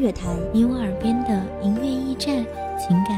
乐台，你我耳边的音乐驿站，情感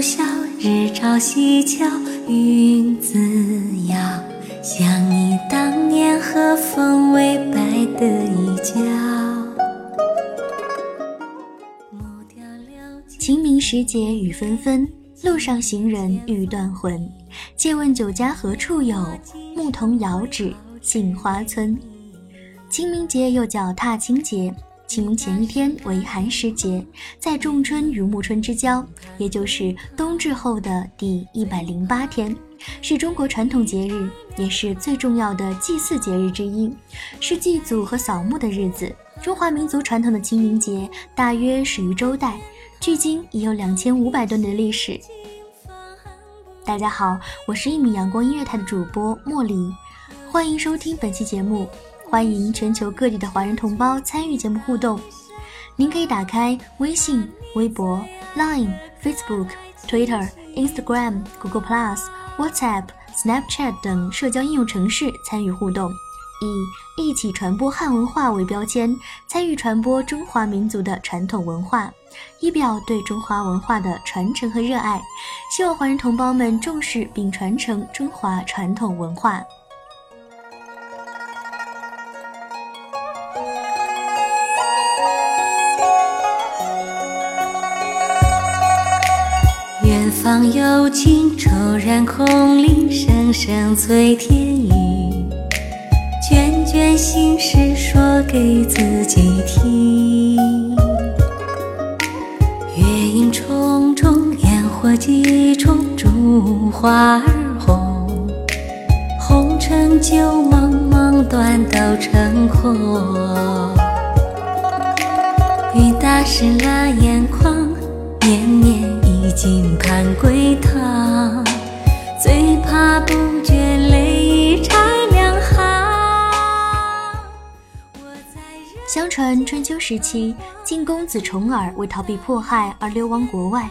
晓，日照西桥，云自遥。想你当年和风微摆的衣角。清明时节雨纷纷，路上行人欲断魂。借问酒家何处有？牧童遥指杏花村。清明节又叫踏青节。清明前一天为寒食节，在仲春与暮春之交，也就是冬至后的第一百零八天，是中国传统节日，也是最重要的祭祀节日之一，是祭祖和扫墓的日子。中华民族传统的清明节大约始于周代，距今已有两千五百多年的历史。大家好，我是一米阳光音乐台的主播莫离，欢迎收听本期节目。欢迎全球各地的华人同胞参与节目互动。您可以打开微信、微博、Line、Facebook、Twitter、Instagram、Google Plus、WhatsApp、Snapchat 等社交应用程式参与互动，以“一起传播汉文化”为标签，参与传播中华民族的传统文化，以表对中华文化的传承和热爱。希望华人同胞们重视并传承中华传统文化。方有情，骤然空灵，声声催天雨。卷卷心事说给自己听。月影重重，烟火几重，烛花儿红。红尘旧梦，梦，断都成空。雨打湿了眼眶，年年。经盼归堂，最怕不觉泪已拆两行。相传春秋时期，晋公子重耳为逃避迫害而流亡国外。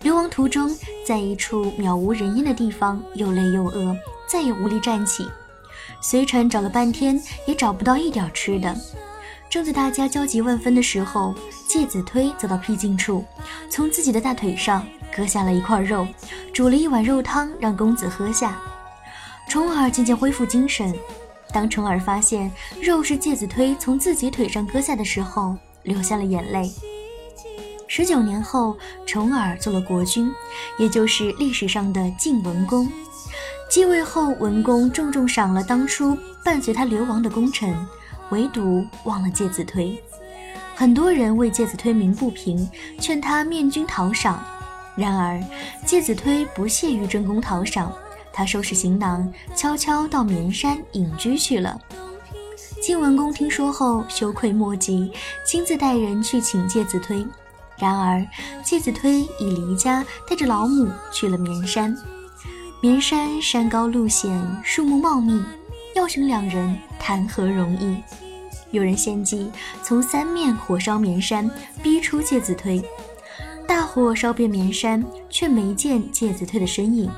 流亡途中，在一处渺无人烟的地方，又累又饿，再也无力站起。随臣找了半天，也找不到一点吃的。正在大家焦急万分的时候，介子推走到僻静处，从自己的大腿上割下了一块肉，煮了一碗肉汤让公子喝下。重耳渐渐恢复精神。当重耳发现肉是介子推从自己腿上割下的时候，流下了眼泪。十九年后，重耳做了国君，也就是历史上的晋文公。继位后，文公重重赏了当初伴随他流亡的功臣。唯独忘了介子推，很多人为介子推鸣不平，劝他面君讨赏。然而，介子推不屑于争功讨赏，他收拾行囊，悄悄到绵山隐居去了。晋文公听说后，羞愧莫及，亲自带人去请介子推。然而，介子推已离家，带着老母去了绵山。绵山山高路险，树木茂密，要寻两人谈何容易？有人献计，从三面火烧绵山，逼出介子推。大火烧遍绵山，却没见介子推的身影。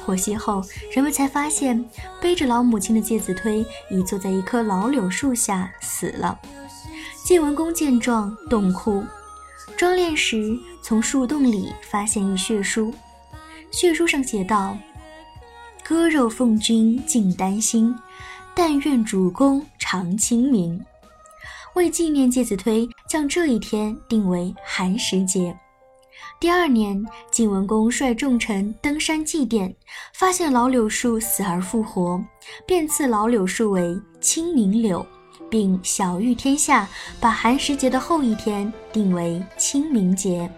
火熄后，人们才发现背着老母亲的介子推已坐在一棵老柳树下死了。晋文公见状，洞哭。装殓时，从树洞里发现一血书，血书上写道：“割肉奉君尽丹心，但愿主公常清明。”为纪念介子推，将这一天定为寒食节。第二年，晋文公率众臣登山祭奠，发现老柳树死而复活，便赐老柳树为清明柳，并晓谕天下，把寒食节的后一天定为清明节。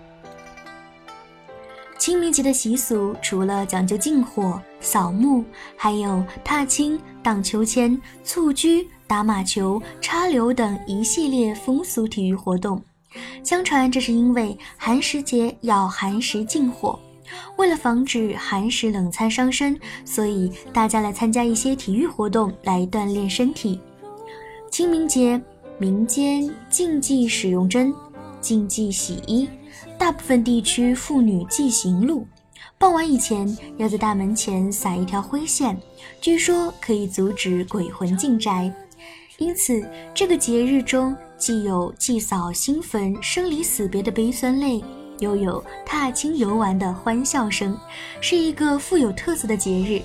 清明节的习俗除了讲究禁火、扫墓，还有踏青、荡秋千、蹴鞠、打马球、插柳等一系列风俗体育活动。相传这是因为寒食节要寒食禁火，为了防止寒食冷餐伤身，所以大家来参加一些体育活动来锻炼身体。清明节民间禁忌使用针，禁忌洗衣，大部分地区妇女忌行路，傍晚以前要在大门前撒一条灰线，据说可以阻止鬼魂进宅。因此，这个节日中既有祭扫新坟、生离死别的悲酸泪，又有踏青游玩的欢笑声，是一个富有特色的节日。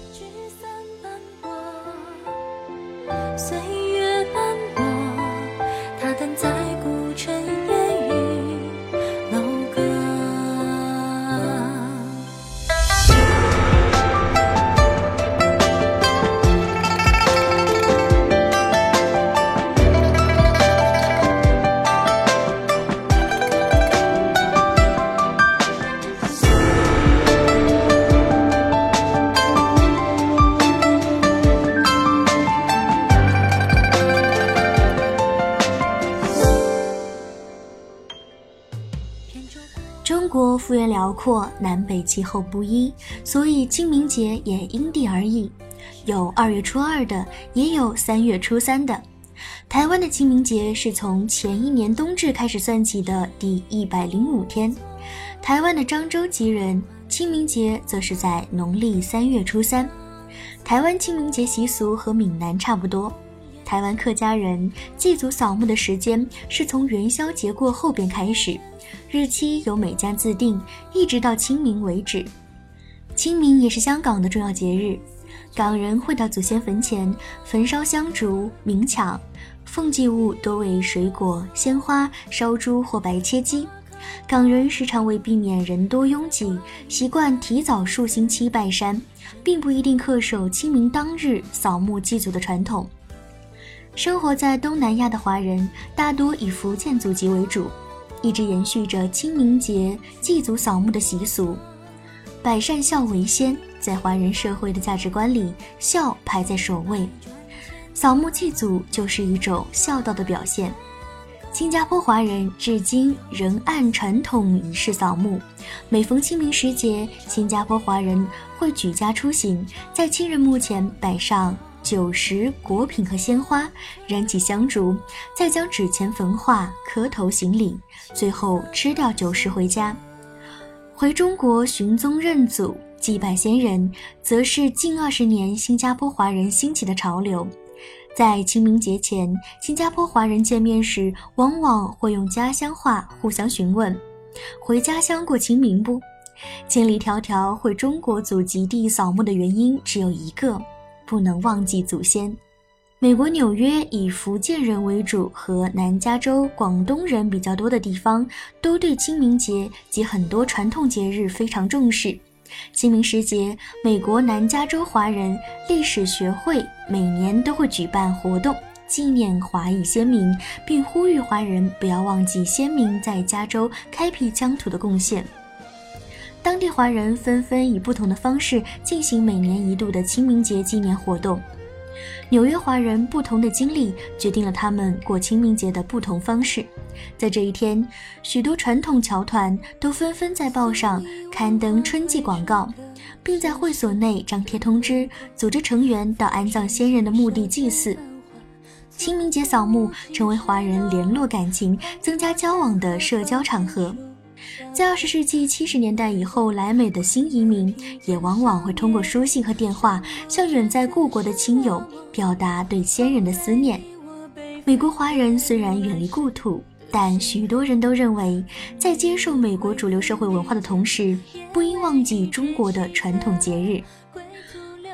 幅员辽阔，南北气候不一，所以清明节也因地而异，有二月初二的，也有三月初三的。台湾的清明节是从前一年冬至开始算起的第一百零五天，台湾的漳州籍人清明节则是在农历三月初三。台湾清明节习俗和闽南差不多，台湾客家人祭祖扫墓的时间是从元宵节过后便开始。日期由每家自定，一直到清明为止。清明也是香港的重要节日，港人会到祖先坟前焚烧香烛、冥锹，奉祭物多为水果、鲜花、烧猪或白切鸡。港人时常为避免人多拥挤，习惯提早数星期拜山，并不一定恪守清明当日扫墓祭祖的传统。生活在东南亚的华人大多以福建祖籍为主。一直延续着清明节祭祖扫墓的习俗，百善孝为先，在华人社会的价值观里，孝排在首位。扫墓祭祖就是一种孝道的表现。新加坡华人至今仍按传统仪式扫墓，每逢清明时节，新加坡华人会举家出行，在亲人墓前摆上。酒食、果品和鲜花，燃起香烛，再将纸钱焚化，磕头行礼，最后吃掉酒食回家。回中国寻宗认祖、祭拜先人，则是近二十年新加坡华人兴起的潮流。在清明节前，新加坡华人见面时，往往会用家乡话互相询问：“回家乡过清明不？”千里迢迢回中国祖籍地扫墓的原因只有一个。不能忘记祖先。美国纽约以福建人为主，和南加州广东人比较多的地方，都对清明节及很多传统节日非常重视。清明时节，美国南加州华人历史学会每年都会举办活动，纪念华裔先民，并呼吁华人不要忘记先民在加州开辟疆土的贡献。当地华人纷纷以不同的方式进行每年一度的清明节纪念活动。纽约华人不同的经历决定了他们过清明节的不同方式。在这一天，许多传统侨团都纷纷在报上刊登春季广告，并在会所内张贴通知，组织成员到安葬先人的墓地祭祀。清明节扫墓成为华人联络感情、增加交往的社交场合。在二十世纪七十年代以后来美的新移民，也往往会通过书信和电话向远在故国的亲友表达对先人的思念。美国华人虽然远离故土，但许多人都认为，在接受美国主流社会文化的同时，不应忘记中国的传统节日。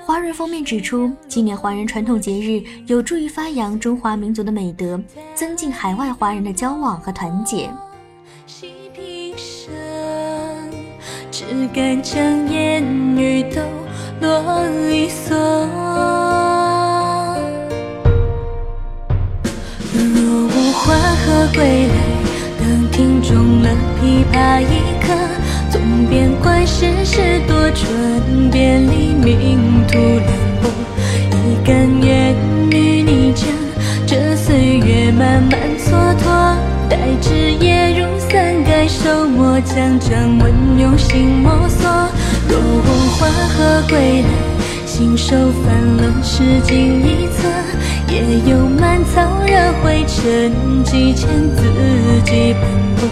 华人方面指出，今年华人传统节日有助于发扬中华民族的美德，增进海外华人的交往和团结。只敢将言语都啰里嗦。若无花荷归来，当庭中了琵琶一刻，总变观世事多转变，黎明突亮波。一甘愿与你将这岁月慢慢蹉跎，待枝叶将掌纹用心摸索。若无花荷归来，信手翻了诗经一册，也有满草惹灰尘，几千字迹斑驳。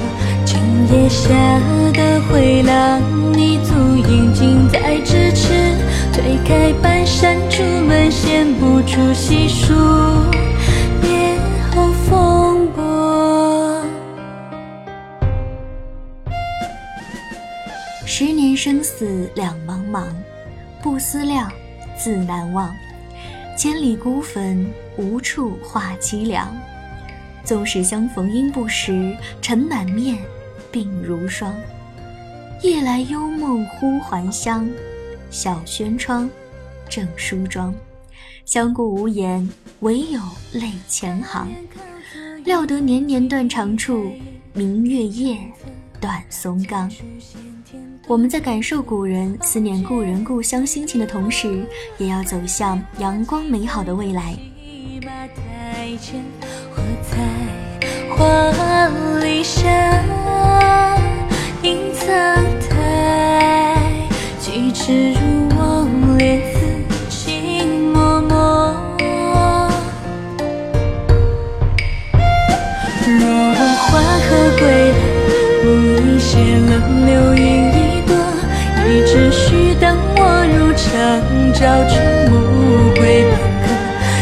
今夜下的回廊，你足印近在咫尺。推开半扇竹门，闲不出细生死两茫茫，不思量，自难忘。千里孤坟，无处话凄凉。纵使相逢应不识，尘满面，鬓如霜。夜来幽梦忽还乡，小轩窗，正梳妆。相顾无言，唯有泪千行。料得年年断肠处，明月夜，短松冈。我们在感受古人思念故人故乡心情的同时，也要走向阳光美好的未来。几尺如望莲照出暮归半刻，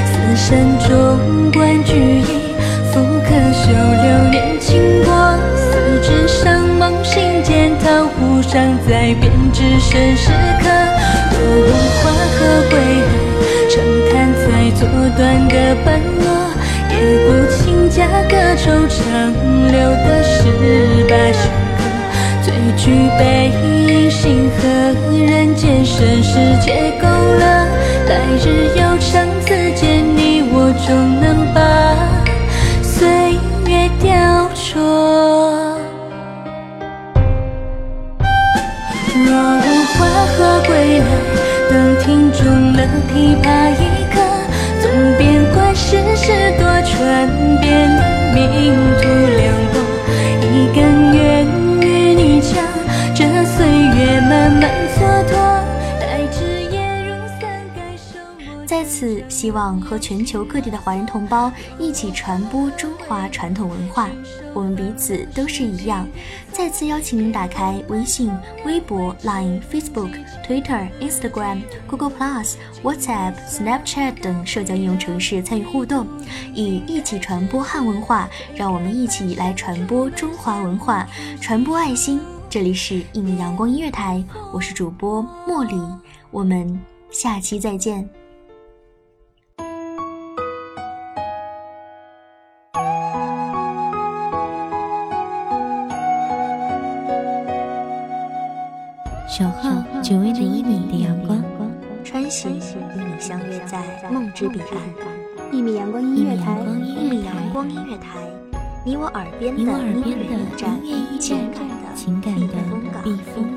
四山中观菊影。复可修流年轻过，四指上梦心间桃湖上再编织身时刻。若无花何归来，长叹才作断歌半落。也不请假歌愁长留的十八举杯饮星河，人间盛世皆勾勒。来日悠长此间，你我终能把岁月。雕琢。若无花荷归来，等庭中了琵琶一刻，总变观世事多传遍，黎明次，希望和全球各地的华人同胞一起传播中华传统文化。我们彼此都是一样。再次邀请您打开微信、微博、Line、Facebook、Twitter、Instagram、Google Plus、WhatsApp、Snapchat 等社交应用程式参与互动，以一起传播汉文化。让我们一起来传播中华文化，传播爱心。这里是一米阳光音乐台，我是主播茉莉，我们下期再见。守候只为那一米的阳光，穿行与你相约在梦之彼岸。一米阳光音乐台，一米阳光音乐台，你我耳边的音乐驿站，情感的情感的避风港。